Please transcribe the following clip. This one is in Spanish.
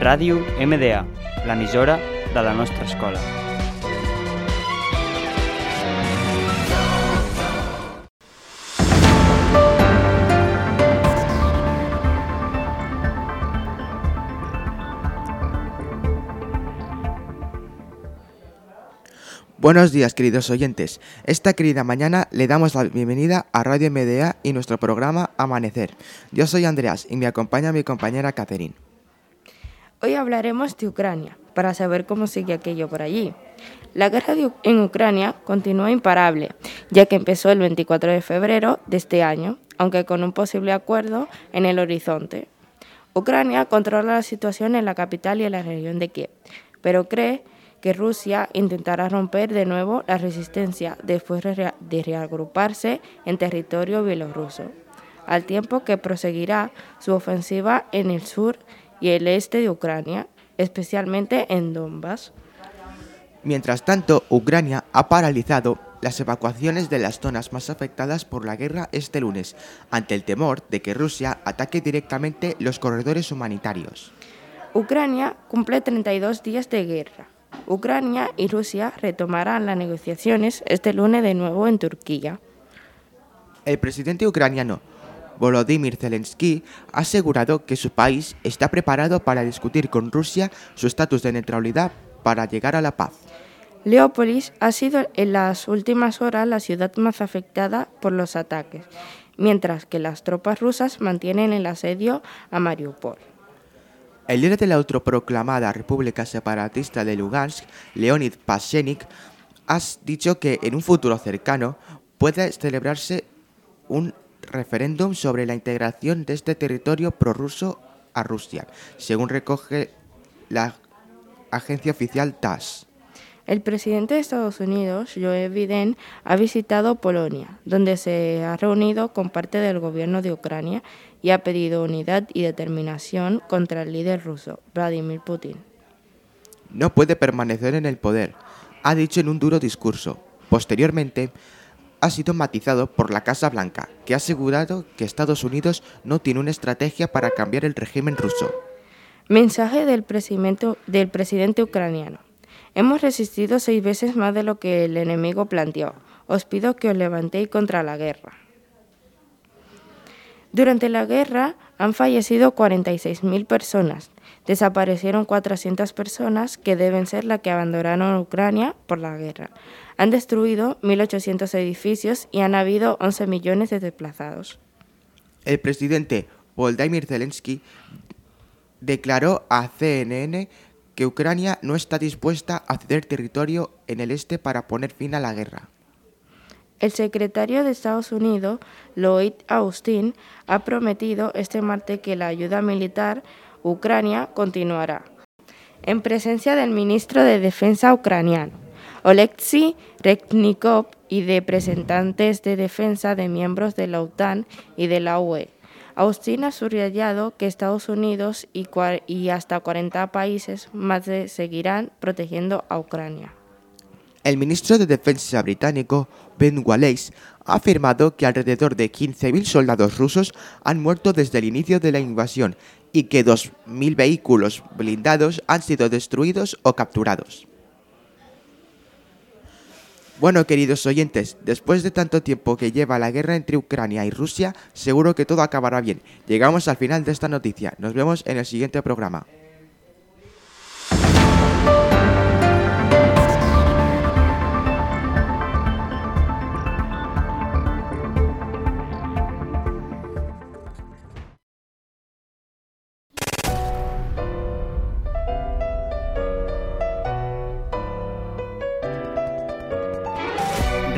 Ràdio MDA, l'emissora de la nostra escola. Buenos días, queridos oyentes. Esta querida mañana le damos la bienvenida a Radio MDA y nuestro programa Amanecer. Yo soy Andreas y me acompaña mi compañera Catherine. Hoy hablaremos de Ucrania, para saber cómo sigue aquello por allí. La guerra en Ucrania continúa imparable, ya que empezó el 24 de febrero de este año, aunque con un posible acuerdo en el horizonte. Ucrania controla la situación en la capital y en la región de Kiev, pero cree que Rusia intentará romper de nuevo la resistencia después de reagruparse en territorio bielorruso, al tiempo que proseguirá su ofensiva en el sur y el este de Ucrania, especialmente en Donbass. Mientras tanto, Ucrania ha paralizado las evacuaciones de las zonas más afectadas por la guerra este lunes, ante el temor de que Rusia ataque directamente los corredores humanitarios. Ucrania cumple 32 días de guerra. Ucrania y Rusia retomarán las negociaciones este lunes de nuevo en Turquía. El presidente ucraniano Volodymyr Zelensky ha asegurado que su país está preparado para discutir con Rusia su estatus de neutralidad para llegar a la paz. Leópolis ha sido en las últimas horas la ciudad más afectada por los ataques, mientras que las tropas rusas mantienen el asedio a Mariupol. El líder de la autoproclamada República Separatista de Lugansk, Leonid Pashenik, ha dicho que en un futuro cercano puede celebrarse un referéndum sobre la integración de este territorio prorruso a Rusia, según recoge la agencia oficial TASS. El presidente de Estados Unidos, Joe Biden, ha visitado Polonia, donde se ha reunido con parte del gobierno de Ucrania y ha pedido unidad y determinación contra el líder ruso, Vladimir Putin. No puede permanecer en el poder, ha dicho en un duro discurso. Posteriormente, ha sido matizado por la Casa Blanca, que ha asegurado que Estados Unidos no tiene una estrategia para cambiar el régimen ruso. Mensaje del presidente, ucraniano. Hemos resistido seis veces más de lo que el enemigo planteó. Os pido que os levantéis contra la guerra. Durante la guerra han fallecido 46.000 personas. Desaparecieron 400 personas que deben ser las que abandonaron Ucrania por la guerra. Han destruido 1.800 edificios y han habido 11 millones de desplazados. El presidente Volodymyr Zelensky declaró a CNN que Ucrania no está dispuesta a ceder territorio en el este para poner fin a la guerra. El secretario de Estados Unidos, Lloyd Austin, ha prometido este martes que la ayuda militar Ucrania continuará. En presencia del ministro de Defensa ucraniano, Oleksiy Reznikov, y de representantes de defensa de miembros de la OTAN y de la UE. Austin ha subrayado que Estados Unidos y, y hasta 40 países más seguirán protegiendo a Ucrania. El ministro de Defensa británico, Ben Wallace, ha afirmado que alrededor de 15.000 soldados rusos han muerto desde el inicio de la invasión y que 2.000 vehículos blindados han sido destruidos o capturados. Bueno, queridos oyentes, después de tanto tiempo que lleva la guerra entre Ucrania y Rusia, seguro que todo acabará bien. Llegamos al final de esta noticia. Nos vemos en el siguiente programa.